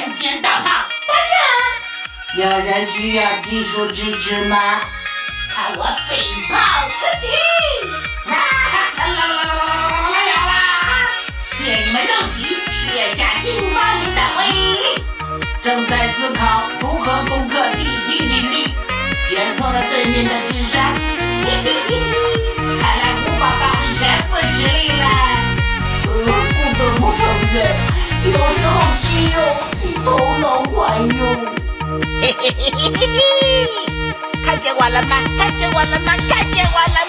人间大炮发射！有人需要技术支持吗？看我嘴炮喷嚏！啊哈啦啦啦啦啦啦啦！有啦！借你们肉体卸下侵犯的威！正在思考如何攻克地心引力，检测了对面的智商。嘿嘿嘿！看来无法发挥全部实力了。呃，不得不承认，有时候肌肉比头脑管用。嘿嘿嘿嘿嘿嘿！看见我了吗？看见我了吗？看见我了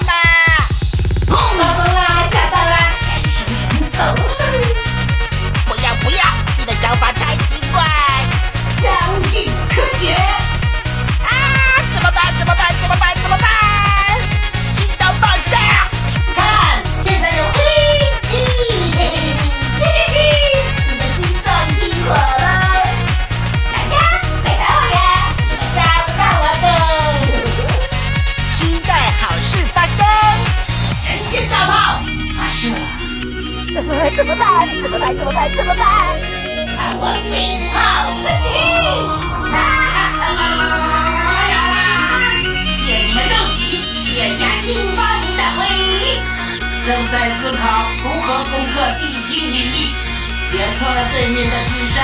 怎么怎么办？怎么办？怎么办？怎么办？看我飞炮喷嚏！啊哈啦啦啦啦啦啦啦！借你们肉体卸下侵犯的威！正在思考如何攻克地心引力，检测了对面的智商。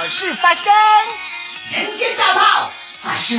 好事发生。人间大炮发射。